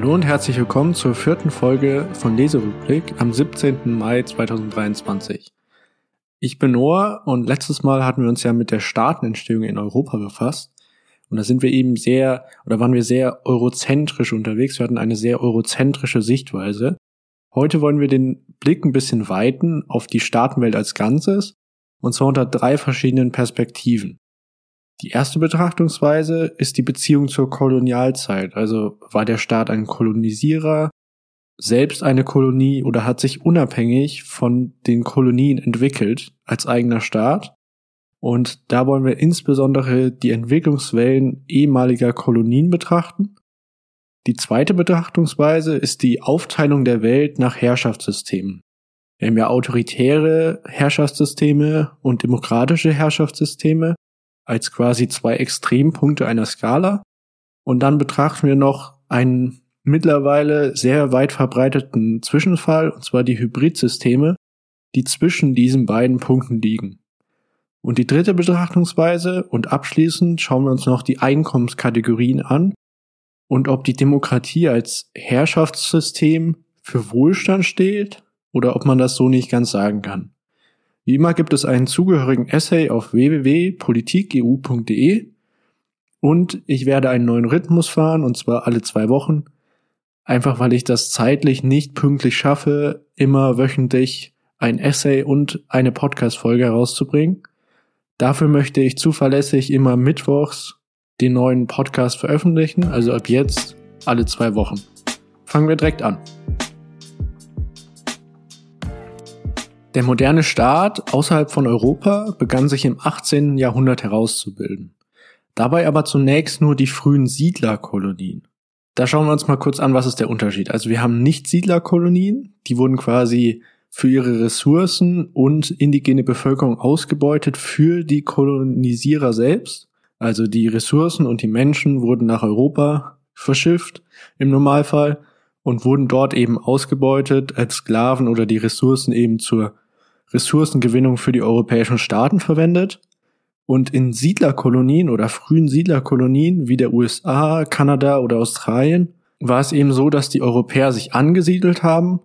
Hallo und herzlich willkommen zur vierten Folge von Leserückblick am 17. Mai 2023. Ich bin Noah und letztes Mal hatten wir uns ja mit der Staatenentstehung in Europa befasst. Und da sind wir eben sehr, oder waren wir sehr eurozentrisch unterwegs. Wir hatten eine sehr eurozentrische Sichtweise. Heute wollen wir den Blick ein bisschen weiten auf die Staatenwelt als Ganzes. Und zwar unter drei verschiedenen Perspektiven. Die erste Betrachtungsweise ist die Beziehung zur Kolonialzeit. Also war der Staat ein Kolonisierer, selbst eine Kolonie oder hat sich unabhängig von den Kolonien entwickelt als eigener Staat? Und da wollen wir insbesondere die Entwicklungswellen ehemaliger Kolonien betrachten. Die zweite Betrachtungsweise ist die Aufteilung der Welt nach Herrschaftssystemen. Wir haben ja autoritäre Herrschaftssysteme und demokratische Herrschaftssysteme als quasi zwei Extrempunkte einer Skala. Und dann betrachten wir noch einen mittlerweile sehr weit verbreiteten Zwischenfall, und zwar die Hybridsysteme, die zwischen diesen beiden Punkten liegen. Und die dritte Betrachtungsweise und abschließend schauen wir uns noch die Einkommenskategorien an und ob die Demokratie als Herrschaftssystem für Wohlstand steht oder ob man das so nicht ganz sagen kann. Wie immer gibt es einen zugehörigen Essay auf www.politikeu.de und ich werde einen neuen Rhythmus fahren und zwar alle zwei Wochen. Einfach weil ich das zeitlich nicht pünktlich schaffe, immer wöchentlich ein Essay und eine Podcast-Folge herauszubringen. Dafür möchte ich zuverlässig immer mittwochs den neuen Podcast veröffentlichen, also ab jetzt alle zwei Wochen. Fangen wir direkt an. Der moderne Staat außerhalb von Europa begann sich im 18. Jahrhundert herauszubilden. Dabei aber zunächst nur die frühen Siedlerkolonien. Da schauen wir uns mal kurz an, was ist der Unterschied. Also wir haben nicht Siedlerkolonien, die wurden quasi für ihre Ressourcen und indigene Bevölkerung ausgebeutet für die Kolonisierer selbst. Also die Ressourcen und die Menschen wurden nach Europa verschifft im Normalfall und wurden dort eben ausgebeutet als Sklaven oder die Ressourcen eben zur Ressourcengewinnung für die europäischen Staaten verwendet. Und in Siedlerkolonien oder frühen Siedlerkolonien wie der USA, Kanada oder Australien war es eben so, dass die Europäer sich angesiedelt haben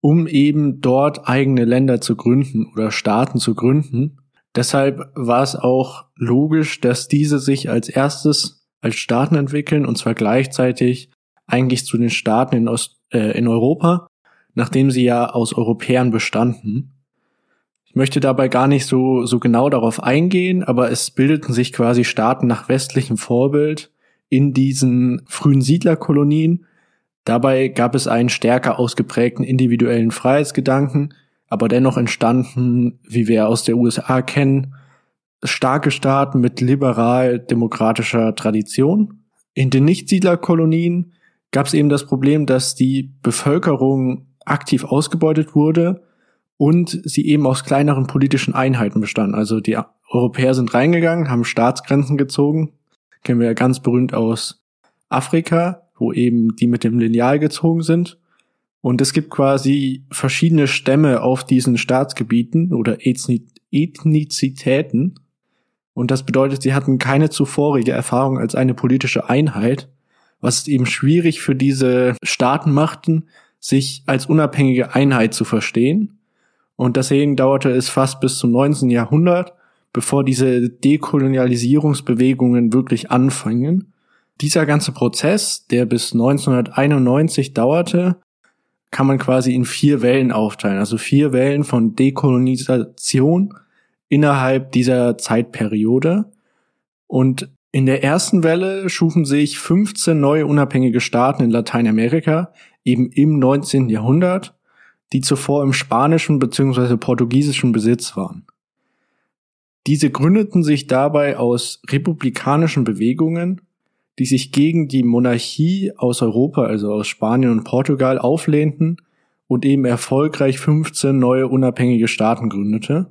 um eben dort eigene Länder zu gründen oder Staaten zu gründen. Deshalb war es auch logisch, dass diese sich als erstes als Staaten entwickeln und zwar gleichzeitig eigentlich zu den Staaten in, Ost, äh, in Europa, nachdem sie ja aus Europäern bestanden. Ich möchte dabei gar nicht so, so genau darauf eingehen, aber es bildeten sich quasi Staaten nach westlichem Vorbild in diesen frühen Siedlerkolonien Dabei gab es einen stärker ausgeprägten individuellen Freiheitsgedanken, aber dennoch entstanden, wie wir aus der USA kennen, starke Staaten mit liberal-demokratischer Tradition. In den Nichtsiedlerkolonien gab es eben das Problem, dass die Bevölkerung aktiv ausgebeutet wurde und sie eben aus kleineren politischen Einheiten bestand. Also die Europäer sind reingegangen, haben Staatsgrenzen gezogen, kennen wir ja ganz berühmt aus Afrika, wo eben die mit dem Lineal gezogen sind. Und es gibt quasi verschiedene Stämme auf diesen Staatsgebieten oder Ethnizitäten. Und das bedeutet, sie hatten keine zuvorige Erfahrung als eine politische Einheit, was es eben schwierig für diese Staaten machten, sich als unabhängige Einheit zu verstehen. Und deswegen dauerte es fast bis zum 19. Jahrhundert, bevor diese Dekolonialisierungsbewegungen wirklich anfangen dieser ganze Prozess, der bis 1991 dauerte, kann man quasi in vier Wellen aufteilen. Also vier Wellen von Dekolonisation innerhalb dieser Zeitperiode. Und in der ersten Welle schufen sich 15 neue unabhängige Staaten in Lateinamerika, eben im 19. Jahrhundert, die zuvor im spanischen bzw. portugiesischen Besitz waren. Diese gründeten sich dabei aus republikanischen Bewegungen die sich gegen die Monarchie aus Europa, also aus Spanien und Portugal, auflehnten und eben erfolgreich 15 neue unabhängige Staaten gründete.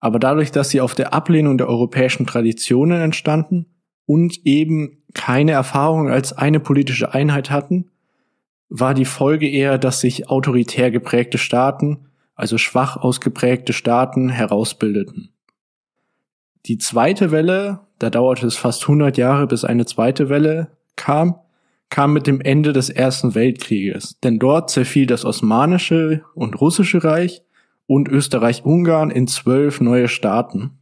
Aber dadurch, dass sie auf der Ablehnung der europäischen Traditionen entstanden und eben keine Erfahrung als eine politische Einheit hatten, war die Folge eher, dass sich autoritär geprägte Staaten, also schwach ausgeprägte Staaten herausbildeten. Die zweite Welle, da dauerte es fast 100 Jahre, bis eine zweite Welle kam, kam mit dem Ende des Ersten Weltkrieges, denn dort zerfiel das Osmanische und Russische Reich und Österreich-Ungarn in zwölf neue Staaten,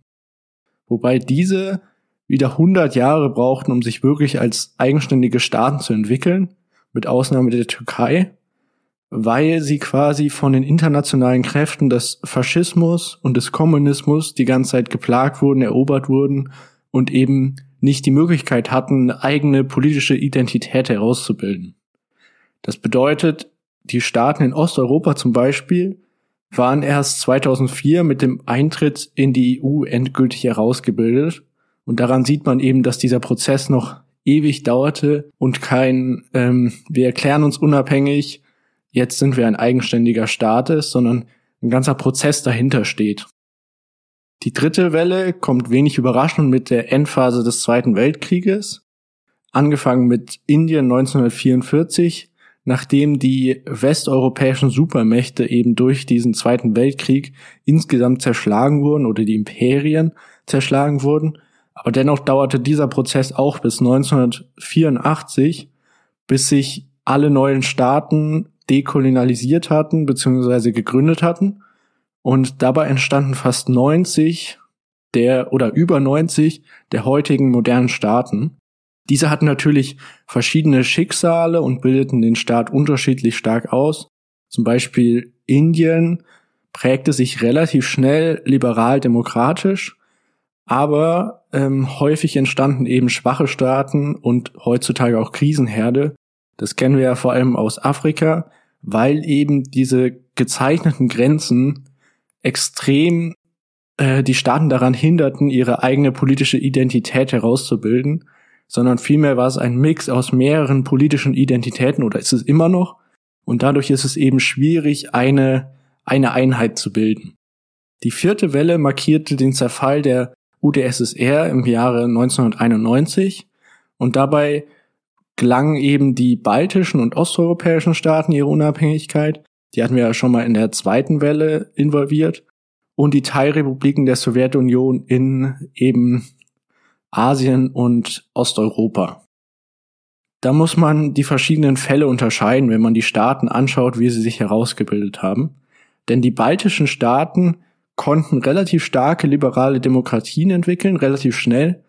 wobei diese wieder 100 Jahre brauchten, um sich wirklich als eigenständige Staaten zu entwickeln, mit Ausnahme der Türkei, weil sie quasi von den internationalen Kräften des Faschismus und des Kommunismus die ganze Zeit geplagt wurden, erobert wurden und eben nicht die Möglichkeit hatten, eine eigene politische Identität herauszubilden. Das bedeutet, die Staaten in Osteuropa zum Beispiel waren erst 2004 mit dem Eintritt in die EU endgültig herausgebildet. Und daran sieht man eben, dass dieser Prozess noch ewig dauerte und kein, ähm, wir erklären uns unabhängig, jetzt sind wir ein eigenständiger Staat ist, sondern ein ganzer Prozess dahinter steht. Die dritte Welle kommt wenig überraschend mit der Endphase des Zweiten Weltkrieges, angefangen mit Indien 1944, nachdem die westeuropäischen Supermächte eben durch diesen Zweiten Weltkrieg insgesamt zerschlagen wurden oder die Imperien zerschlagen wurden. Aber dennoch dauerte dieser Prozess auch bis 1984, bis sich alle neuen Staaten dekolonialisiert hatten bzw. gegründet hatten und dabei entstanden fast 90 der oder über 90 der heutigen modernen Staaten. Diese hatten natürlich verschiedene Schicksale und bildeten den Staat unterschiedlich stark aus. Zum Beispiel Indien prägte sich relativ schnell liberal-demokratisch, aber ähm, häufig entstanden eben schwache Staaten und heutzutage auch Krisenherde. Das kennen wir ja vor allem aus Afrika, weil eben diese gezeichneten Grenzen extrem äh, die Staaten daran hinderten, ihre eigene politische Identität herauszubilden, sondern vielmehr war es ein Mix aus mehreren politischen Identitäten oder ist es immer noch und dadurch ist es eben schwierig, eine, eine Einheit zu bilden. Die vierte Welle markierte den Zerfall der UdSSR im Jahre 1991 und dabei gelangen eben die baltischen und osteuropäischen Staaten ihre Unabhängigkeit die hatten wir ja schon mal in der zweiten Welle involviert. Und die Teilrepubliken der Sowjetunion in eben Asien und Osteuropa. Da muss man die verschiedenen Fälle unterscheiden, wenn man die Staaten anschaut, wie sie sich herausgebildet haben. Denn die baltischen Staaten konnten relativ starke liberale Demokratien entwickeln, relativ schnell,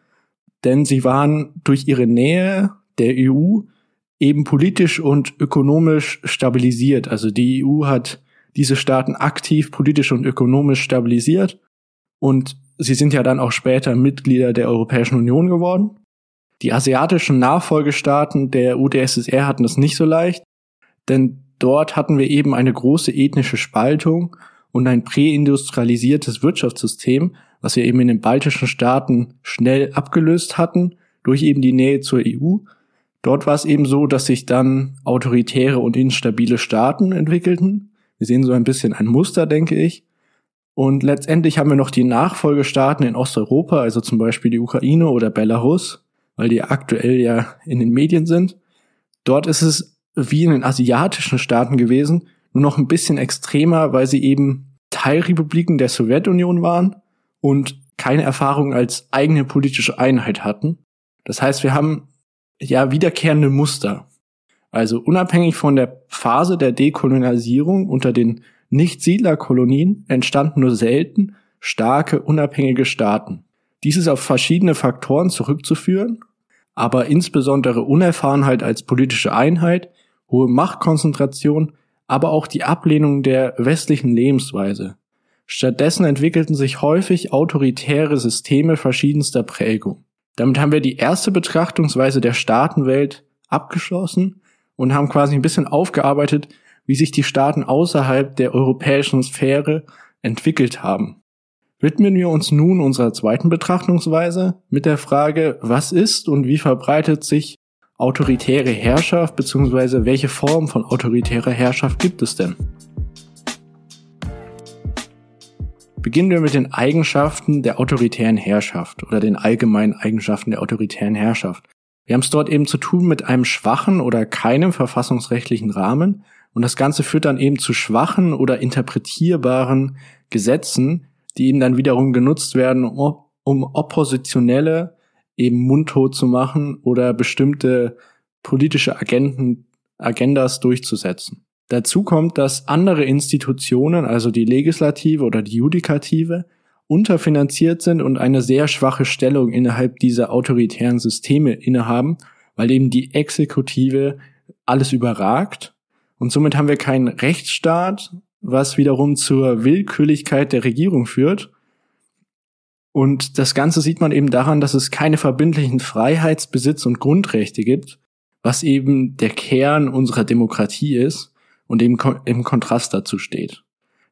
denn sie waren durch ihre Nähe der EU eben politisch und ökonomisch stabilisiert. Also die EU hat diese Staaten aktiv politisch und ökonomisch stabilisiert und sie sind ja dann auch später Mitglieder der Europäischen Union geworden. Die asiatischen Nachfolgestaaten der UdSSR hatten es nicht so leicht, denn dort hatten wir eben eine große ethnische Spaltung und ein präindustrialisiertes Wirtschaftssystem, was wir eben in den baltischen Staaten schnell abgelöst hatten durch eben die Nähe zur EU Dort war es eben so, dass sich dann autoritäre und instabile Staaten entwickelten. Wir sehen so ein bisschen ein Muster, denke ich. Und letztendlich haben wir noch die Nachfolgestaaten in Osteuropa, also zum Beispiel die Ukraine oder Belarus, weil die aktuell ja in den Medien sind. Dort ist es wie in den asiatischen Staaten gewesen, nur noch ein bisschen extremer, weil sie eben Teilrepubliken der Sowjetunion waren und keine Erfahrung als eigene politische Einheit hatten. Das heißt, wir haben ja wiederkehrende Muster. Also unabhängig von der Phase der Dekolonialisierung unter den Nicht-Siedlerkolonien entstanden nur selten starke unabhängige Staaten. Dies ist auf verschiedene Faktoren zurückzuführen, aber insbesondere Unerfahrenheit als politische Einheit, hohe Machtkonzentration, aber auch die Ablehnung der westlichen Lebensweise. Stattdessen entwickelten sich häufig autoritäre Systeme verschiedenster Prägung. Damit haben wir die erste Betrachtungsweise der Staatenwelt abgeschlossen und haben quasi ein bisschen aufgearbeitet, wie sich die Staaten außerhalb der europäischen Sphäre entwickelt haben. Widmen wir uns nun unserer zweiten Betrachtungsweise mit der Frage, was ist und wie verbreitet sich autoritäre Herrschaft bzw. welche Form von autoritärer Herrschaft gibt es denn? Beginnen wir mit den Eigenschaften der autoritären Herrschaft oder den allgemeinen Eigenschaften der autoritären Herrschaft. Wir haben es dort eben zu tun mit einem schwachen oder keinem verfassungsrechtlichen Rahmen und das Ganze führt dann eben zu schwachen oder interpretierbaren Gesetzen, die eben dann wiederum genutzt werden, um Oppositionelle eben mundtot zu machen oder bestimmte politische Agenten, Agendas durchzusetzen. Dazu kommt, dass andere Institutionen, also die Legislative oder die Judikative, unterfinanziert sind und eine sehr schwache Stellung innerhalb dieser autoritären Systeme innehaben, weil eben die Exekutive alles überragt. Und somit haben wir keinen Rechtsstaat, was wiederum zur Willkürlichkeit der Regierung führt. Und das Ganze sieht man eben daran, dass es keine verbindlichen Freiheits-, Besitz- und Grundrechte gibt, was eben der Kern unserer Demokratie ist und eben im Kontrast dazu steht.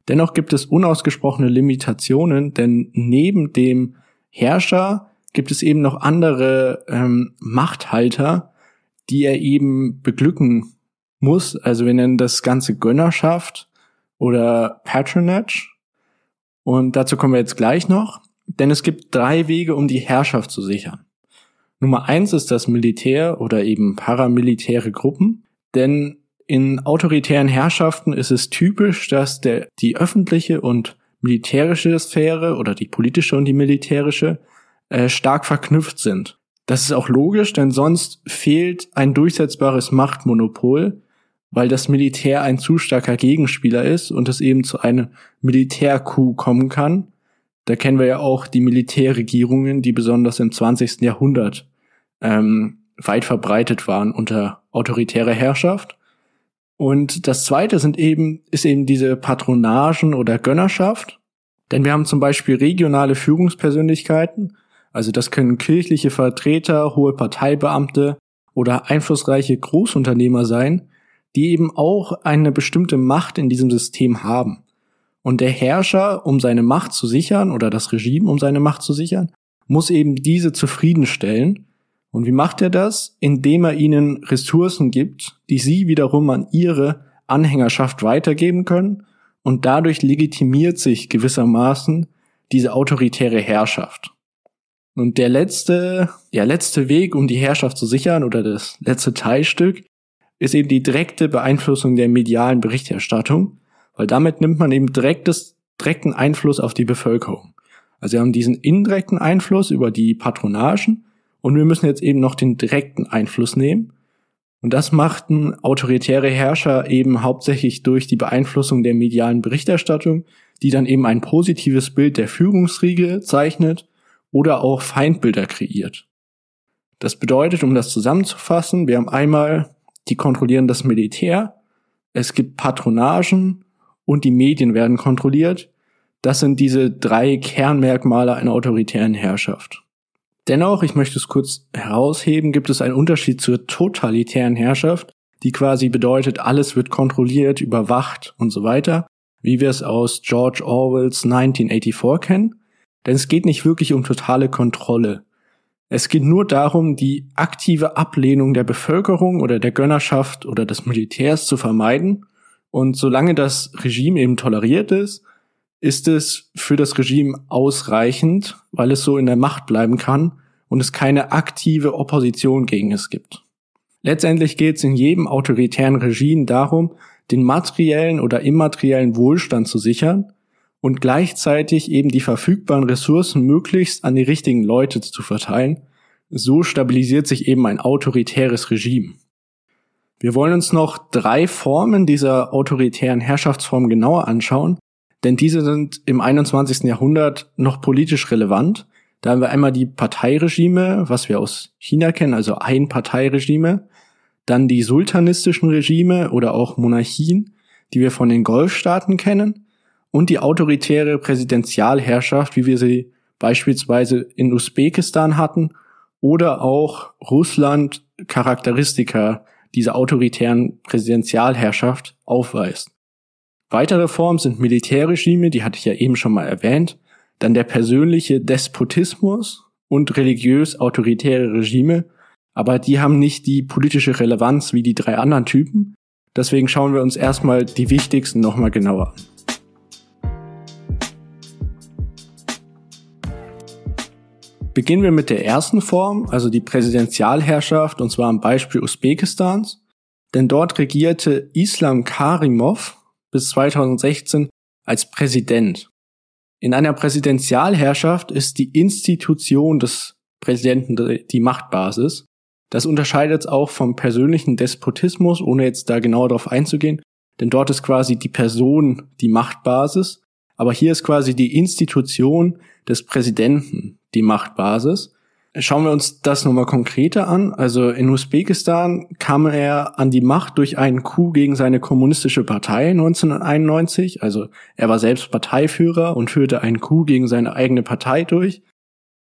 Dennoch gibt es unausgesprochene Limitationen, denn neben dem Herrscher gibt es eben noch andere ähm, Machthalter, die er eben beglücken muss. Also wir nennen das Ganze Gönnerschaft oder Patronage. Und dazu kommen wir jetzt gleich noch, denn es gibt drei Wege, um die Herrschaft zu sichern. Nummer eins ist das Militär oder eben paramilitäre Gruppen, denn in autoritären Herrschaften ist es typisch, dass der, die öffentliche und militärische Sphäre oder die politische und die militärische äh, stark verknüpft sind. Das ist auch logisch, denn sonst fehlt ein durchsetzbares Machtmonopol, weil das Militär ein zu starker Gegenspieler ist und es eben zu einem Militärcoup kommen kann. Da kennen wir ja auch die Militärregierungen, die besonders im 20. Jahrhundert ähm, weit verbreitet waren unter autoritärer Herrschaft. Und das zweite sind eben, ist eben diese Patronagen oder Gönnerschaft. Denn wir haben zum Beispiel regionale Führungspersönlichkeiten, also das können kirchliche Vertreter, hohe Parteibeamte oder einflussreiche Großunternehmer sein, die eben auch eine bestimmte Macht in diesem System haben. Und der Herrscher, um seine Macht zu sichern, oder das Regime, um seine Macht zu sichern, muss eben diese zufriedenstellen und wie macht er das? Indem er ihnen Ressourcen gibt, die sie wiederum an ihre Anhängerschaft weitergeben können und dadurch legitimiert sich gewissermaßen diese autoritäre Herrschaft. Und der letzte, der letzte Weg, um die Herrschaft zu sichern oder das letzte Teilstück, ist eben die direkte Beeinflussung der medialen Berichterstattung, weil damit nimmt man eben direktes, direkten Einfluss auf die Bevölkerung. Also wir haben diesen indirekten Einfluss über die Patronagen und wir müssen jetzt eben noch den direkten Einfluss nehmen. Und das machten autoritäre Herrscher eben hauptsächlich durch die Beeinflussung der medialen Berichterstattung, die dann eben ein positives Bild der Führungsriege zeichnet oder auch Feindbilder kreiert. Das bedeutet, um das zusammenzufassen, wir haben einmal die kontrollieren das Militär, es gibt Patronagen und die Medien werden kontrolliert. Das sind diese drei Kernmerkmale einer autoritären Herrschaft. Dennoch, ich möchte es kurz herausheben, gibt es einen Unterschied zur totalitären Herrschaft, die quasi bedeutet, alles wird kontrolliert, überwacht und so weiter, wie wir es aus George Orwells 1984 kennen. Denn es geht nicht wirklich um totale Kontrolle. Es geht nur darum, die aktive Ablehnung der Bevölkerung oder der Gönnerschaft oder des Militärs zu vermeiden. Und solange das Regime eben toleriert ist, ist es für das Regime ausreichend, weil es so in der Macht bleiben kann und es keine aktive Opposition gegen es gibt. Letztendlich geht es in jedem autoritären Regime darum, den materiellen oder immateriellen Wohlstand zu sichern und gleichzeitig eben die verfügbaren Ressourcen möglichst an die richtigen Leute zu verteilen. So stabilisiert sich eben ein autoritäres Regime. Wir wollen uns noch drei Formen dieser autoritären Herrschaftsform genauer anschauen, denn diese sind im 21. Jahrhundert noch politisch relevant. Da haben wir einmal die Parteiregime, was wir aus China kennen, also Einparteiregime, dann die sultanistischen Regime oder auch Monarchien, die wir von den Golfstaaten kennen, und die autoritäre Präsidentialherrschaft, wie wir sie beispielsweise in Usbekistan hatten, oder auch Russland Charakteristika dieser autoritären Präsidentialherrschaft aufweist. Weitere Formen sind Militärregime, die hatte ich ja eben schon mal erwähnt, dann der persönliche Despotismus und religiös-autoritäre Regime, aber die haben nicht die politische Relevanz wie die drei anderen Typen. Deswegen schauen wir uns erstmal die wichtigsten nochmal genauer an. Beginnen wir mit der ersten Form, also die Präsidentialherrschaft, und zwar am Beispiel Usbekistans. Denn dort regierte Islam Karimov bis 2016 als Präsident. In einer Präsidentialherrschaft ist die Institution des Präsidenten die Machtbasis. Das unterscheidet es auch vom persönlichen Despotismus, ohne jetzt da genauer darauf einzugehen, denn dort ist quasi die Person die Machtbasis, aber hier ist quasi die Institution des Präsidenten die Machtbasis. Schauen wir uns das nochmal konkreter an. Also in Usbekistan kam er an die Macht durch einen Coup gegen seine kommunistische Partei 1991. Also er war selbst Parteiführer und führte einen Coup gegen seine eigene Partei durch.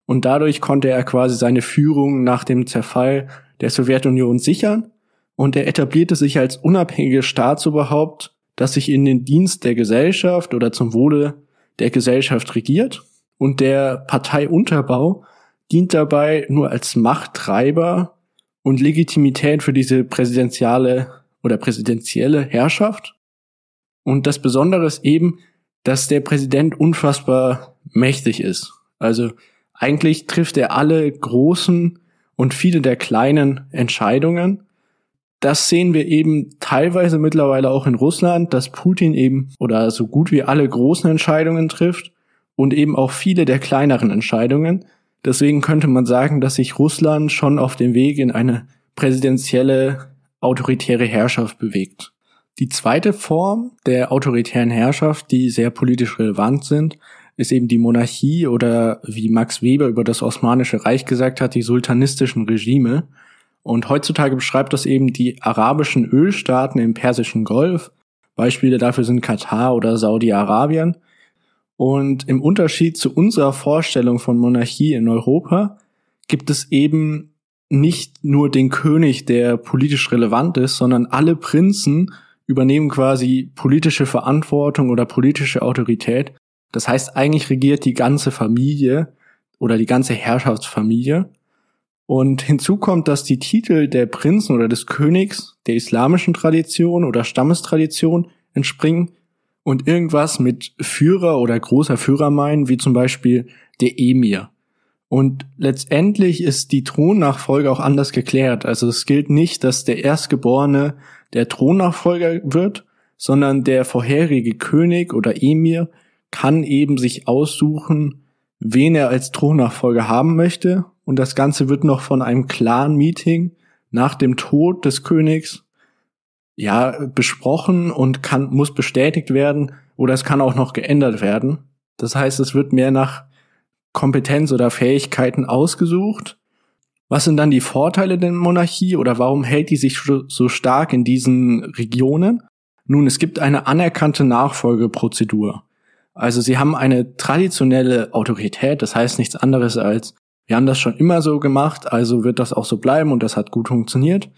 Und dadurch konnte er quasi seine Führung nach dem Zerfall der Sowjetunion sichern. Und er etablierte sich als unabhängiges Staatsoberhaupt, das sich in den Dienst der Gesellschaft oder zum Wohle der Gesellschaft regiert. Und der Parteiunterbau dient dabei nur als Machttreiber und Legitimität für diese präsidentiale oder präsidentielle Herrschaft. Und das Besondere ist eben, dass der Präsident unfassbar mächtig ist. Also eigentlich trifft er alle großen und viele der kleinen Entscheidungen. Das sehen wir eben teilweise mittlerweile auch in Russland, dass Putin eben oder so gut wie alle großen Entscheidungen trifft und eben auch viele der kleineren Entscheidungen. Deswegen könnte man sagen, dass sich Russland schon auf dem Weg in eine präsidentielle autoritäre Herrschaft bewegt. Die zweite Form der autoritären Herrschaft, die sehr politisch relevant sind, ist eben die Monarchie oder wie Max Weber über das Osmanische Reich gesagt hat, die sultanistischen Regime. Und heutzutage beschreibt das eben die arabischen Ölstaaten im Persischen Golf. Beispiele dafür sind Katar oder Saudi-Arabien. Und im Unterschied zu unserer Vorstellung von Monarchie in Europa gibt es eben nicht nur den König, der politisch relevant ist, sondern alle Prinzen übernehmen quasi politische Verantwortung oder politische Autorität. Das heißt, eigentlich regiert die ganze Familie oder die ganze Herrschaftsfamilie. Und hinzu kommt, dass die Titel der Prinzen oder des Königs der islamischen Tradition oder Stammestradition entspringen und irgendwas mit Führer oder großer Führer meinen, wie zum Beispiel der Emir. Und letztendlich ist die Thronnachfolge auch anders geklärt. Also es gilt nicht, dass der Erstgeborene der Thronnachfolger wird, sondern der vorherige König oder Emir kann eben sich aussuchen, wen er als Thronnachfolger haben möchte. Und das Ganze wird noch von einem Clan-Meeting nach dem Tod des Königs ja, besprochen und kann, muss bestätigt werden oder es kann auch noch geändert werden. Das heißt, es wird mehr nach Kompetenz oder Fähigkeiten ausgesucht. Was sind dann die Vorteile der Monarchie oder warum hält die sich so stark in diesen Regionen? Nun, es gibt eine anerkannte Nachfolgeprozedur. Also sie haben eine traditionelle Autorität, das heißt nichts anderes als, wir haben das schon immer so gemacht, also wird das auch so bleiben und das hat gut funktioniert.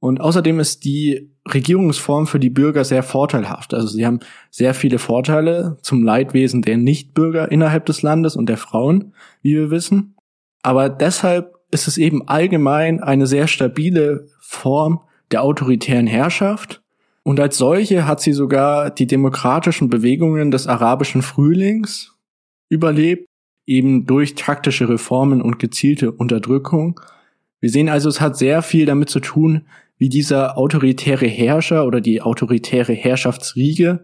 Und außerdem ist die Regierungsform für die Bürger sehr vorteilhaft. Also sie haben sehr viele Vorteile zum Leidwesen der Nichtbürger innerhalb des Landes und der Frauen, wie wir wissen. Aber deshalb ist es eben allgemein eine sehr stabile Form der autoritären Herrschaft. Und als solche hat sie sogar die demokratischen Bewegungen des arabischen Frühlings überlebt, eben durch taktische Reformen und gezielte Unterdrückung. Wir sehen also, es hat sehr viel damit zu tun, wie dieser autoritäre Herrscher oder die autoritäre Herrschaftsriege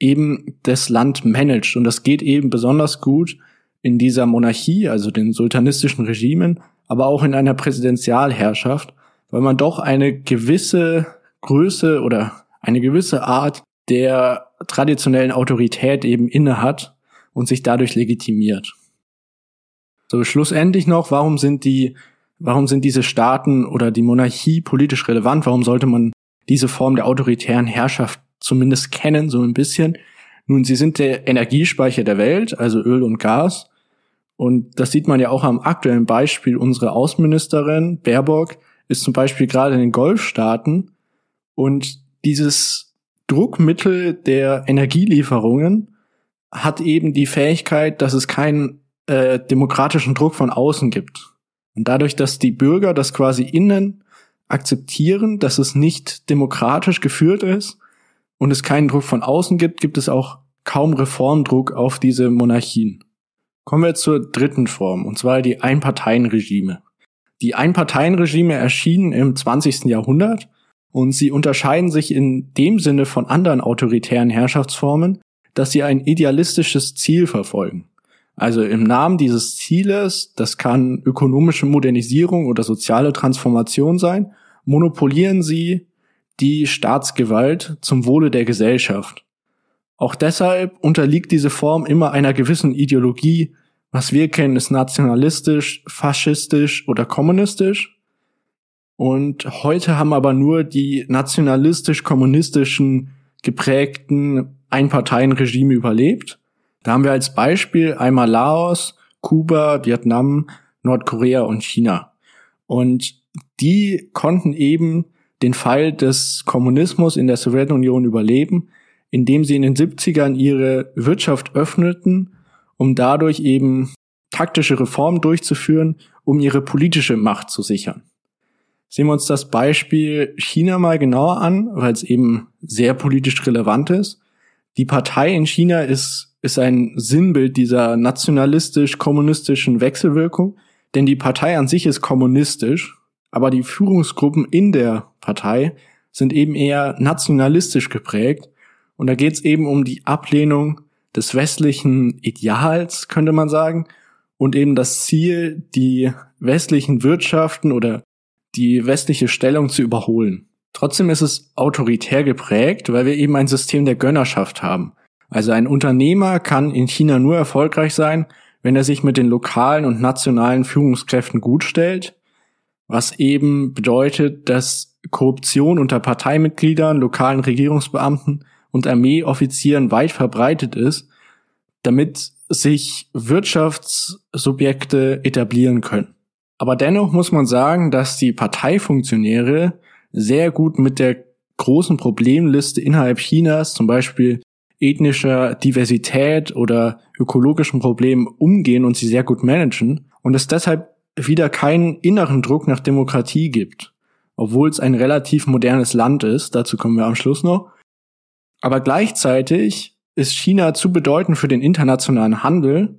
eben das Land managt. Und das geht eben besonders gut in dieser Monarchie, also den sultanistischen Regimen, aber auch in einer Präsidentialherrschaft, weil man doch eine gewisse Größe oder eine gewisse Art der traditionellen Autorität eben inne hat und sich dadurch legitimiert. So, schlussendlich noch, warum sind die Warum sind diese Staaten oder die Monarchie politisch relevant? Warum sollte man diese Form der autoritären Herrschaft zumindest kennen, so ein bisschen? Nun, sie sind der Energiespeicher der Welt, also Öl und Gas. Und das sieht man ja auch am aktuellen Beispiel. Unsere Außenministerin Baerbock ist zum Beispiel gerade in den Golfstaaten und dieses Druckmittel der Energielieferungen hat eben die Fähigkeit, dass es keinen äh, demokratischen Druck von außen gibt. Und dadurch, dass die Bürger das quasi innen akzeptieren, dass es nicht demokratisch geführt ist und es keinen Druck von außen gibt, gibt es auch kaum Reformdruck auf diese Monarchien. Kommen wir zur dritten Form, und zwar die Einparteienregime. Die Einparteienregime erschienen im 20. Jahrhundert und sie unterscheiden sich in dem Sinne von anderen autoritären Herrschaftsformen, dass sie ein idealistisches Ziel verfolgen. Also im Namen dieses Zieles, das kann ökonomische Modernisierung oder soziale Transformation sein, monopolieren sie die Staatsgewalt zum Wohle der Gesellschaft. Auch deshalb unterliegt diese Form immer einer gewissen Ideologie. Was wir kennen, ist nationalistisch, faschistisch oder kommunistisch. Und heute haben aber nur die nationalistisch-kommunistischen geprägten Einparteienregime überlebt. Da haben wir als Beispiel einmal Laos, Kuba, Vietnam, Nordkorea und China. Und die konnten eben den Fall des Kommunismus in der Sowjetunion überleben, indem sie in den 70ern ihre Wirtschaft öffneten, um dadurch eben taktische Reformen durchzuführen, um ihre politische Macht zu sichern. Sehen wir uns das Beispiel China mal genauer an, weil es eben sehr politisch relevant ist. Die Partei in China ist, ist ein Sinnbild dieser nationalistisch-kommunistischen Wechselwirkung, denn die Partei an sich ist kommunistisch, aber die Führungsgruppen in der Partei sind eben eher nationalistisch geprägt und da geht es eben um die Ablehnung des westlichen Ideals, könnte man sagen, und eben das Ziel, die westlichen Wirtschaften oder die westliche Stellung zu überholen. Trotzdem ist es autoritär geprägt, weil wir eben ein System der Gönnerschaft haben. Also ein Unternehmer kann in China nur erfolgreich sein, wenn er sich mit den lokalen und nationalen Führungskräften gut stellt, was eben bedeutet, dass Korruption unter Parteimitgliedern, lokalen Regierungsbeamten und Armeeoffizieren weit verbreitet ist, damit sich Wirtschaftssubjekte etablieren können. Aber dennoch muss man sagen, dass die Parteifunktionäre sehr gut mit der großen Problemliste innerhalb Chinas, zum Beispiel ethnischer Diversität oder ökologischen Problemen umgehen und sie sehr gut managen und es deshalb wieder keinen inneren Druck nach Demokratie gibt, obwohl es ein relativ modernes Land ist, dazu kommen wir am Schluss noch, aber gleichzeitig ist China zu bedeutend für den internationalen Handel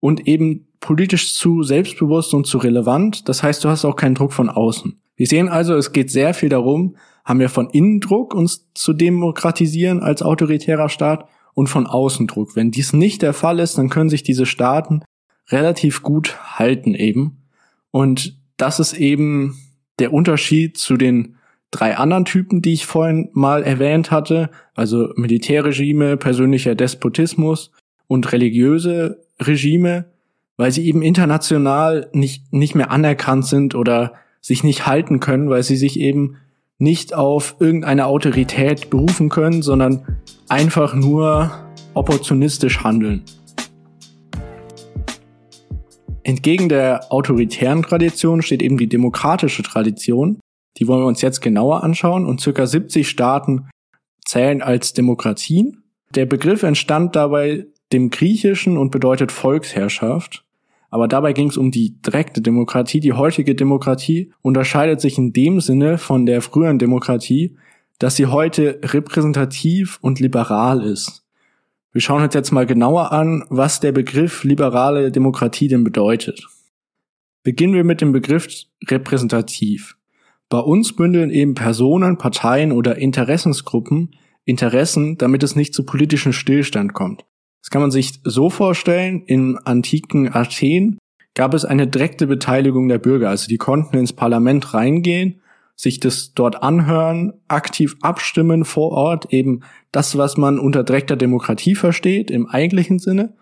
und eben politisch zu selbstbewusst und zu relevant. Das heißt, du hast auch keinen Druck von außen. Wir sehen also, es geht sehr viel darum, haben wir von innen Druck, uns zu demokratisieren als autoritärer Staat und von außen Druck. Wenn dies nicht der Fall ist, dann können sich diese Staaten relativ gut halten eben. Und das ist eben der Unterschied zu den drei anderen Typen, die ich vorhin mal erwähnt hatte, also Militärregime, persönlicher Despotismus und religiöse Regime, weil sie eben international nicht, nicht mehr anerkannt sind oder sich nicht halten können, weil sie sich eben nicht auf irgendeine Autorität berufen können, sondern einfach nur opportunistisch handeln. Entgegen der autoritären Tradition steht eben die demokratische Tradition, die wollen wir uns jetzt genauer anschauen und circa 70 Staaten zählen als Demokratien. Der Begriff entstand dabei dem Griechischen und bedeutet Volksherrschaft. Aber dabei ging es um die direkte Demokratie. Die heutige Demokratie unterscheidet sich in dem Sinne von der früheren Demokratie, dass sie heute repräsentativ und liberal ist. Wir schauen uns jetzt mal genauer an, was der Begriff liberale Demokratie denn bedeutet. Beginnen wir mit dem Begriff repräsentativ. Bei uns bündeln eben Personen, Parteien oder Interessensgruppen Interessen, damit es nicht zu politischen Stillstand kommt. Das kann man sich so vorstellen, im antiken Athen gab es eine direkte Beteiligung der Bürger. Also die konnten ins Parlament reingehen, sich das dort anhören, aktiv abstimmen vor Ort, eben das, was man unter direkter Demokratie versteht, im eigentlichen Sinne.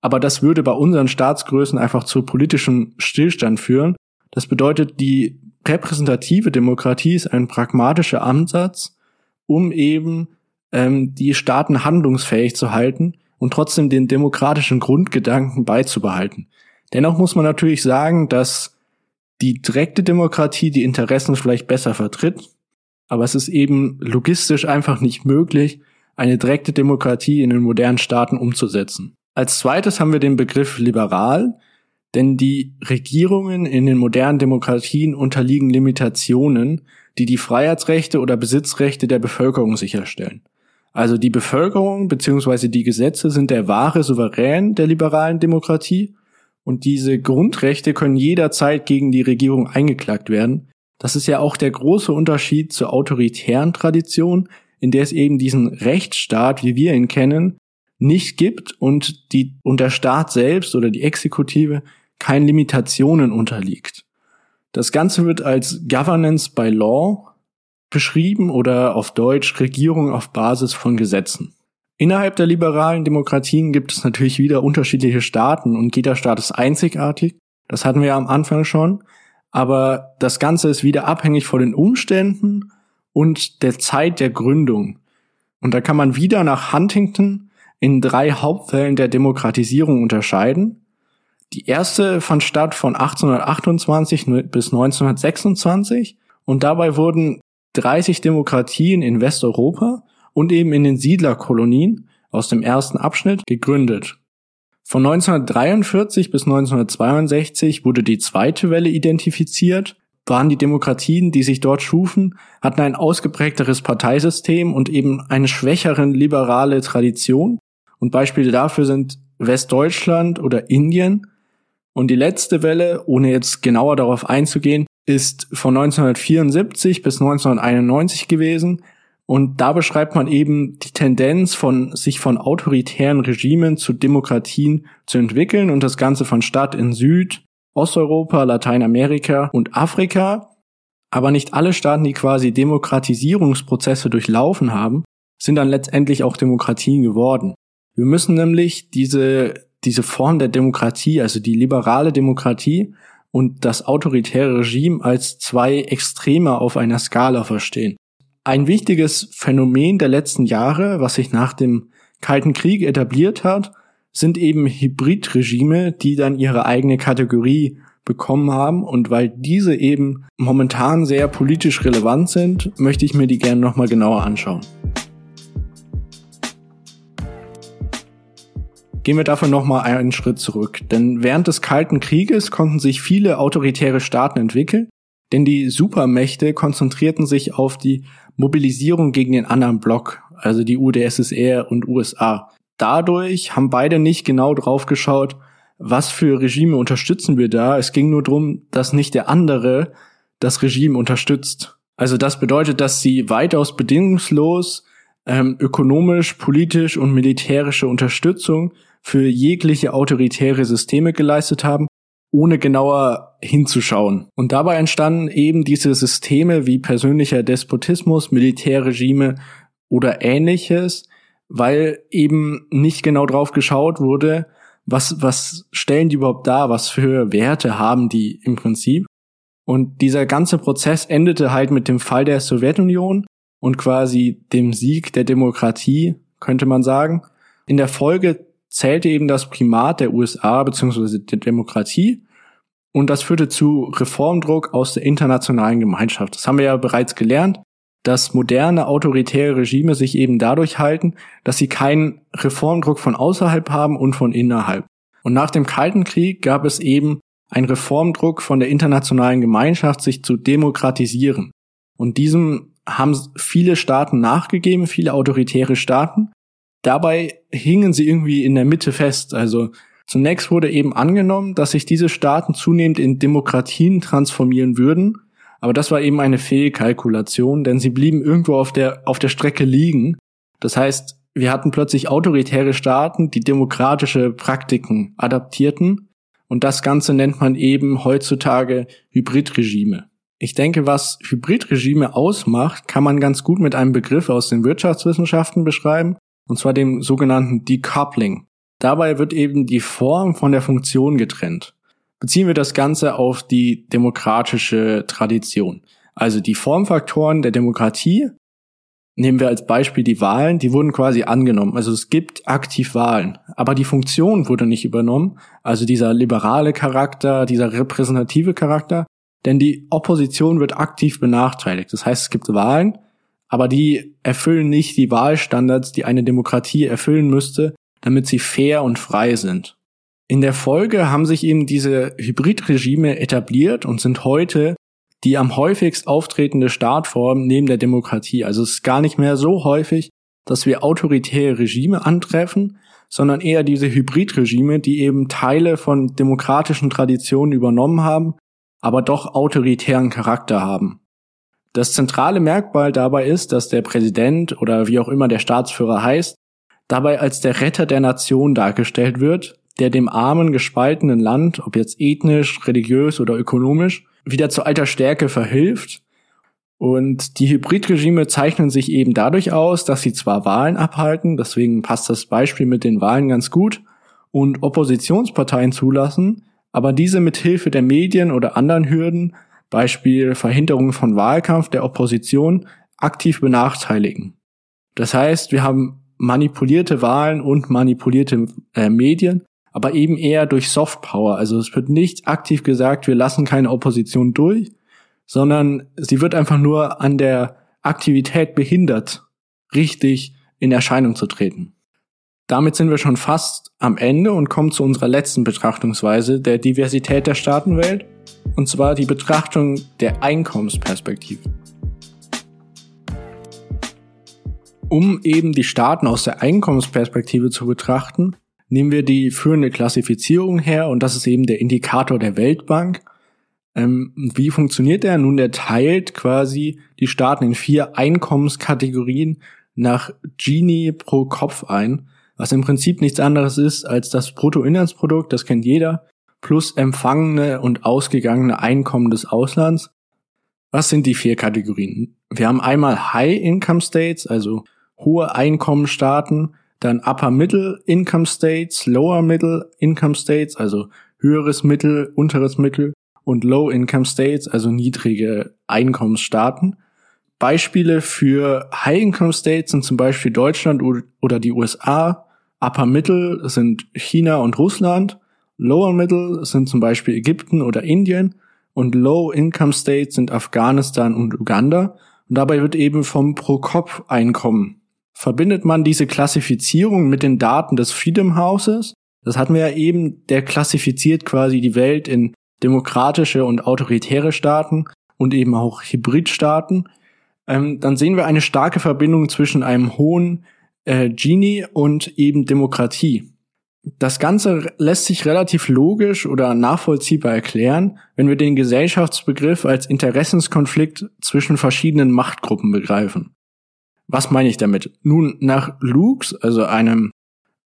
Aber das würde bei unseren Staatsgrößen einfach zu politischem Stillstand führen. Das bedeutet, die repräsentative Demokratie ist ein pragmatischer Ansatz, um eben ähm, die Staaten handlungsfähig zu halten und trotzdem den demokratischen Grundgedanken beizubehalten. Dennoch muss man natürlich sagen, dass die direkte Demokratie die Interessen vielleicht besser vertritt, aber es ist eben logistisch einfach nicht möglich, eine direkte Demokratie in den modernen Staaten umzusetzen. Als zweites haben wir den Begriff liberal, denn die Regierungen in den modernen Demokratien unterliegen Limitationen, die die Freiheitsrechte oder Besitzrechte der Bevölkerung sicherstellen. Also die Bevölkerung bzw. die Gesetze sind der wahre Souverän der liberalen Demokratie und diese Grundrechte können jederzeit gegen die Regierung eingeklagt werden. Das ist ja auch der große Unterschied zur autoritären Tradition, in der es eben diesen Rechtsstaat, wie wir ihn kennen, nicht gibt und die und der Staat selbst oder die Exekutive keinen Limitationen unterliegt. Das Ganze wird als Governance by Law beschrieben oder auf Deutsch Regierung auf Basis von Gesetzen. Innerhalb der liberalen Demokratien gibt es natürlich wieder unterschiedliche Staaten und jeder Staat ist einzigartig. Das hatten wir ja am Anfang schon. Aber das Ganze ist wieder abhängig von den Umständen und der Zeit der Gründung. Und da kann man wieder nach Huntington in drei Hauptfällen der Demokratisierung unterscheiden. Die erste fand statt von 1828 bis 1926 und dabei wurden 30 Demokratien in Westeuropa und eben in den Siedlerkolonien aus dem ersten Abschnitt gegründet. Von 1943 bis 1962 wurde die zweite Welle identifiziert, waren die Demokratien, die sich dort schufen, hatten ein ausgeprägteres Parteisystem und eben eine schwächere liberale Tradition. Und Beispiele dafür sind Westdeutschland oder Indien. Und die letzte Welle, ohne jetzt genauer darauf einzugehen, ist von 1974 bis 1991 gewesen. Und da beschreibt man eben die Tendenz von sich von autoritären Regimen zu Demokratien zu entwickeln und das Ganze von Stadt in Süd, Osteuropa, Lateinamerika und Afrika. Aber nicht alle Staaten, die quasi Demokratisierungsprozesse durchlaufen haben, sind dann letztendlich auch Demokratien geworden. Wir müssen nämlich diese, diese Form der Demokratie, also die liberale Demokratie und das autoritäre Regime als zwei Extreme auf einer Skala verstehen. Ein wichtiges Phänomen der letzten Jahre, was sich nach dem Kalten Krieg etabliert hat, sind eben Hybridregime, die dann ihre eigene Kategorie bekommen haben. Und weil diese eben momentan sehr politisch relevant sind, möchte ich mir die gerne nochmal genauer anschauen. Gehen wir dafür nochmal einen Schritt zurück. Denn während des Kalten Krieges konnten sich viele autoritäre Staaten entwickeln, denn die Supermächte konzentrierten sich auf die Mobilisierung gegen den anderen Block, also die UdSSR und USA. Dadurch haben beide nicht genau drauf geschaut, was für Regime unterstützen wir da. Es ging nur darum, dass nicht der andere das Regime unterstützt. Also das bedeutet, dass sie weitaus bedingungslos ähm, ökonomisch, politisch und militärische Unterstützung für jegliche autoritäre Systeme geleistet haben, ohne genauer hinzuschauen. Und dabei entstanden eben diese Systeme wie persönlicher Despotismus, Militärregime oder ähnliches, weil eben nicht genau drauf geschaut wurde, was, was stellen die überhaupt da, was für Werte haben die im Prinzip. Und dieser ganze Prozess endete halt mit dem Fall der Sowjetunion und quasi dem Sieg der Demokratie, könnte man sagen. In der Folge zählte eben das Primat der USA bzw. der Demokratie und das führte zu Reformdruck aus der internationalen Gemeinschaft. Das haben wir ja bereits gelernt, dass moderne autoritäre Regime sich eben dadurch halten, dass sie keinen Reformdruck von außerhalb haben und von innerhalb. Und nach dem Kalten Krieg gab es eben einen Reformdruck von der internationalen Gemeinschaft, sich zu demokratisieren. Und diesem haben viele Staaten nachgegeben, viele autoritäre Staaten. Dabei hingen sie irgendwie in der Mitte fest. Also zunächst wurde eben angenommen, dass sich diese Staaten zunehmend in Demokratien transformieren würden. Aber das war eben eine Fehlkalkulation, denn sie blieben irgendwo auf der, auf der Strecke liegen. Das heißt, wir hatten plötzlich autoritäre Staaten, die demokratische Praktiken adaptierten. Und das Ganze nennt man eben heutzutage Hybridregime. Ich denke, was Hybridregime ausmacht, kann man ganz gut mit einem Begriff aus den Wirtschaftswissenschaften beschreiben und zwar dem sogenannten Decoupling. Dabei wird eben die Form von der Funktion getrennt. Beziehen wir das Ganze auf die demokratische Tradition. Also die Formfaktoren der Demokratie, nehmen wir als Beispiel die Wahlen, die wurden quasi angenommen. Also es gibt aktiv Wahlen, aber die Funktion wurde nicht übernommen. Also dieser liberale Charakter, dieser repräsentative Charakter, denn die Opposition wird aktiv benachteiligt. Das heißt, es gibt Wahlen, aber die erfüllen nicht die Wahlstandards, die eine Demokratie erfüllen müsste, damit sie fair und frei sind. In der Folge haben sich eben diese Hybridregime etabliert und sind heute die am häufigst auftretende Staatform neben der Demokratie. Also es ist gar nicht mehr so häufig, dass wir autoritäre Regime antreffen, sondern eher diese Hybridregime, die eben Teile von demokratischen Traditionen übernommen haben, aber doch autoritären Charakter haben. Das zentrale Merkmal dabei ist, dass der Präsident oder wie auch immer der Staatsführer heißt, dabei als der Retter der Nation dargestellt wird, der dem armen, gespaltenen Land, ob jetzt ethnisch, religiös oder ökonomisch, wieder zu alter Stärke verhilft. Und die Hybridregime zeichnen sich eben dadurch aus, dass sie zwar Wahlen abhalten, deswegen passt das Beispiel mit den Wahlen ganz gut, und Oppositionsparteien zulassen, aber diese mit Hilfe der Medien oder anderen Hürden, Beispiel Verhinderung von Wahlkampf der Opposition, aktiv benachteiligen. Das heißt, wir haben manipulierte Wahlen und manipulierte äh, Medien, aber eben eher durch Softpower. Also es wird nicht aktiv gesagt, wir lassen keine Opposition durch, sondern sie wird einfach nur an der Aktivität behindert, richtig in Erscheinung zu treten. Damit sind wir schon fast am Ende und kommen zu unserer letzten Betrachtungsweise der Diversität der Staatenwelt, und zwar die Betrachtung der Einkommensperspektive. Um eben die Staaten aus der Einkommensperspektive zu betrachten, nehmen wir die führende Klassifizierung her und das ist eben der Indikator der Weltbank. Ähm, wie funktioniert der? Nun, der teilt quasi die Staaten in vier Einkommenskategorien nach Gini pro Kopf ein, was im Prinzip nichts anderes ist als das Bruttoinlandsprodukt, das kennt jeder, plus empfangene und ausgegangene Einkommen des Auslands. Was sind die vier Kategorien? Wir haben einmal High Income States, also hohe Einkommenstaaten, dann Upper Middle Income States, Lower Middle Income States, also höheres Mittel, unteres Mittel und Low Income States, also niedrige Einkommensstaaten. Beispiele für High Income States sind zum Beispiel Deutschland oder die USA. Upper Middle sind China und Russland. Lower Middle sind zum Beispiel Ägypten oder Indien. Und Low Income States sind Afghanistan und Uganda. Und dabei wird eben vom Pro-Kopf-Einkommen verbindet man diese Klassifizierung mit den Daten des Freedom Houses. Das hatten wir ja eben, der klassifiziert quasi die Welt in demokratische und autoritäre Staaten und eben auch Hybridstaaten. Ähm, dann sehen wir eine starke Verbindung zwischen einem hohen äh, Gini und eben Demokratie. Das Ganze lässt sich relativ logisch oder nachvollziehbar erklären, wenn wir den Gesellschaftsbegriff als Interessenskonflikt zwischen verschiedenen Machtgruppen begreifen. Was meine ich damit? Nun, nach Lux, also einem,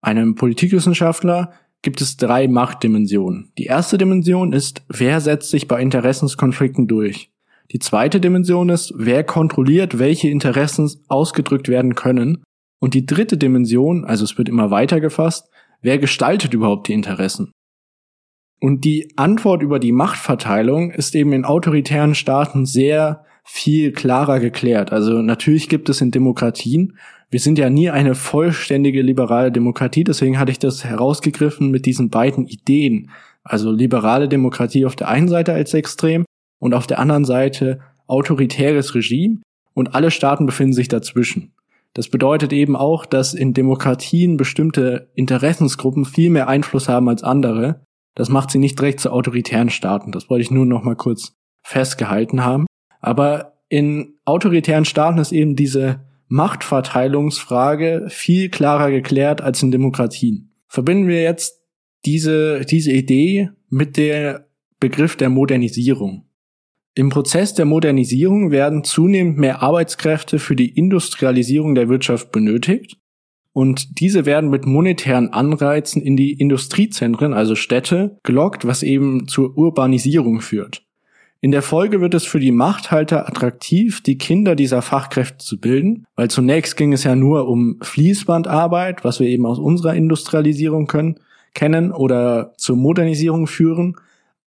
einem Politikwissenschaftler, gibt es drei Machtdimensionen. Die erste Dimension ist, wer setzt sich bei Interessenskonflikten durch? Die zweite Dimension ist, wer kontrolliert, welche Interessen ausgedrückt werden können? Und die dritte Dimension, also es wird immer weiter gefasst, wer gestaltet überhaupt die Interessen? Und die Antwort über die Machtverteilung ist eben in autoritären Staaten sehr viel klarer geklärt. Also natürlich gibt es in Demokratien, wir sind ja nie eine vollständige liberale Demokratie, deswegen hatte ich das herausgegriffen mit diesen beiden Ideen. Also liberale Demokratie auf der einen Seite als extrem und auf der anderen Seite autoritäres Regime und alle Staaten befinden sich dazwischen. Das bedeutet eben auch, dass in Demokratien bestimmte Interessensgruppen viel mehr Einfluss haben als andere. Das macht sie nicht direkt zu autoritären Staaten. Das wollte ich nur noch mal kurz festgehalten haben. Aber in autoritären Staaten ist eben diese Machtverteilungsfrage viel klarer geklärt als in Demokratien. Verbinden wir jetzt diese, diese Idee mit der Begriff der Modernisierung. Im Prozess der Modernisierung werden zunehmend mehr Arbeitskräfte für die Industrialisierung der Wirtschaft benötigt und diese werden mit monetären Anreizen in die Industriezentren, also Städte, gelockt, was eben zur Urbanisierung führt. In der Folge wird es für die Machthalter attraktiv, die Kinder dieser Fachkräfte zu bilden, weil zunächst ging es ja nur um Fließbandarbeit, was wir eben aus unserer Industrialisierung können, kennen oder zur Modernisierung führen.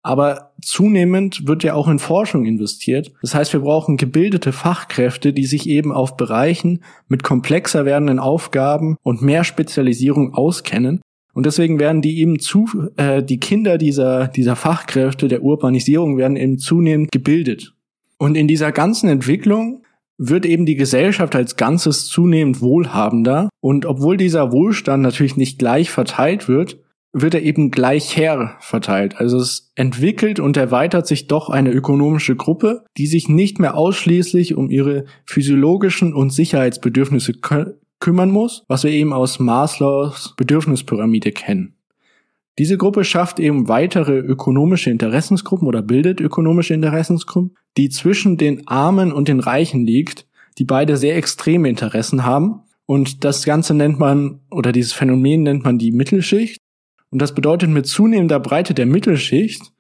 Aber zunehmend wird ja auch in Forschung investiert. Das heißt, wir brauchen gebildete Fachkräfte, die sich eben auf Bereichen mit komplexer werdenden Aufgaben und mehr Spezialisierung auskennen und deswegen werden die eben zu, äh, die Kinder dieser, dieser Fachkräfte der Urbanisierung werden eben zunehmend gebildet. Und in dieser ganzen Entwicklung wird eben die Gesellschaft als Ganzes zunehmend wohlhabender. Und obwohl dieser Wohlstand natürlich nicht gleich verteilt wird, wird er eben gleich her verteilt. Also es entwickelt und erweitert sich doch eine ökonomische Gruppe, die sich nicht mehr ausschließlich um ihre physiologischen und Sicherheitsbedürfnisse kümmern muss, was wir eben aus Maslows Bedürfnispyramide kennen. Diese Gruppe schafft eben weitere ökonomische Interessensgruppen oder bildet ökonomische Interessensgruppen, die zwischen den Armen und den Reichen liegt, die beide sehr extreme Interessen haben. Und das Ganze nennt man, oder dieses Phänomen nennt man die Mittelschicht. Und das bedeutet, mit zunehmender Breite der Mittelschicht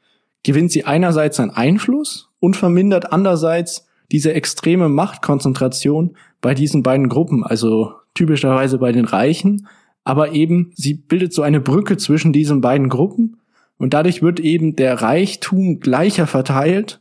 gewinnt sie einerseits an Einfluss und vermindert andererseits diese extreme Machtkonzentration bei diesen beiden Gruppen, also typischerweise bei den Reichen, aber eben sie bildet so eine Brücke zwischen diesen beiden Gruppen. Und dadurch wird eben der Reichtum gleicher verteilt.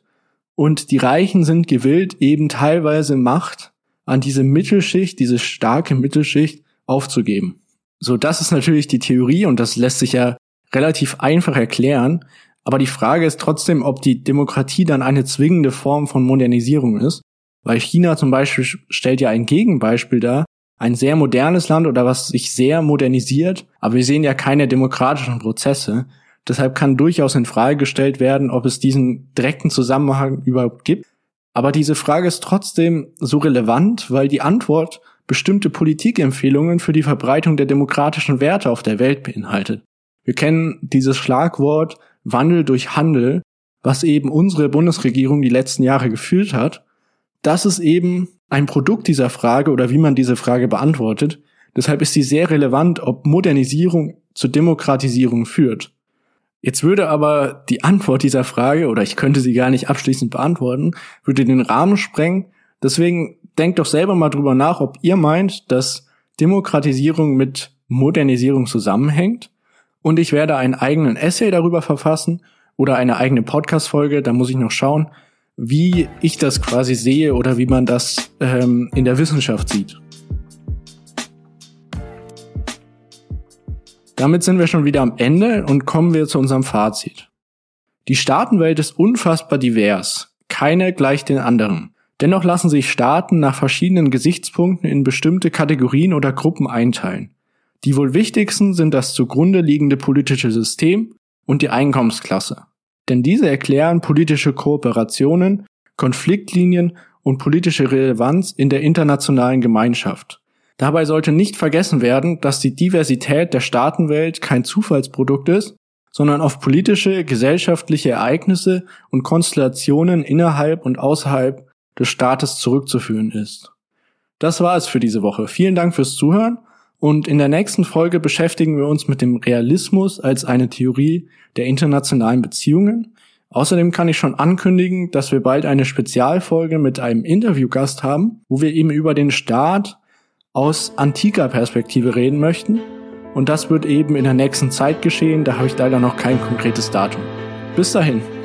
Und die Reichen sind gewillt, eben teilweise Macht an diese Mittelschicht, diese starke Mittelschicht aufzugeben. So, das ist natürlich die Theorie und das lässt sich ja relativ einfach erklären. Aber die Frage ist trotzdem, ob die Demokratie dann eine zwingende Form von Modernisierung ist. Weil China zum Beispiel stellt ja ein Gegenbeispiel dar, ein sehr modernes Land oder was sich sehr modernisiert, aber wir sehen ja keine demokratischen Prozesse. Deshalb kann durchaus in Frage gestellt werden, ob es diesen direkten Zusammenhang überhaupt gibt. Aber diese Frage ist trotzdem so relevant, weil die Antwort bestimmte Politikempfehlungen für die Verbreitung der demokratischen Werte auf der Welt beinhaltet. Wir kennen dieses Schlagwort Wandel durch Handel, was eben unsere Bundesregierung die letzten Jahre geführt hat. Das ist eben ein Produkt dieser Frage oder wie man diese Frage beantwortet. Deshalb ist sie sehr relevant, ob Modernisierung zur Demokratisierung führt. Jetzt würde aber die Antwort dieser Frage, oder ich könnte sie gar nicht abschließend beantworten, würde den Rahmen sprengen. Deswegen denkt doch selber mal drüber nach, ob ihr meint, dass Demokratisierung mit Modernisierung zusammenhängt. Und ich werde einen eigenen Essay darüber verfassen oder eine eigene Podcast-Folge. Da muss ich noch schauen, wie ich das quasi sehe oder wie man das ähm, in der Wissenschaft sieht. Damit sind wir schon wieder am Ende und kommen wir zu unserem Fazit. Die Staatenwelt ist unfassbar divers. Keine gleich den anderen. Dennoch lassen sich Staaten nach verschiedenen Gesichtspunkten in bestimmte Kategorien oder Gruppen einteilen. Die wohl wichtigsten sind das zugrunde liegende politische System und die Einkommensklasse. Denn diese erklären politische Kooperationen, Konfliktlinien und politische Relevanz in der internationalen Gemeinschaft. Dabei sollte nicht vergessen werden, dass die Diversität der Staatenwelt kein Zufallsprodukt ist, sondern auf politische, gesellschaftliche Ereignisse und Konstellationen innerhalb und außerhalb des Staates zurückzuführen ist. Das war es für diese Woche. Vielen Dank fürs Zuhören und in der nächsten Folge beschäftigen wir uns mit dem Realismus als eine Theorie der internationalen Beziehungen. Außerdem kann ich schon ankündigen, dass wir bald eine Spezialfolge mit einem Interviewgast haben, wo wir eben über den Staat aus antiker Perspektive reden möchten. Und das wird eben in der nächsten Zeit geschehen, da habe ich leider noch kein konkretes Datum. Bis dahin.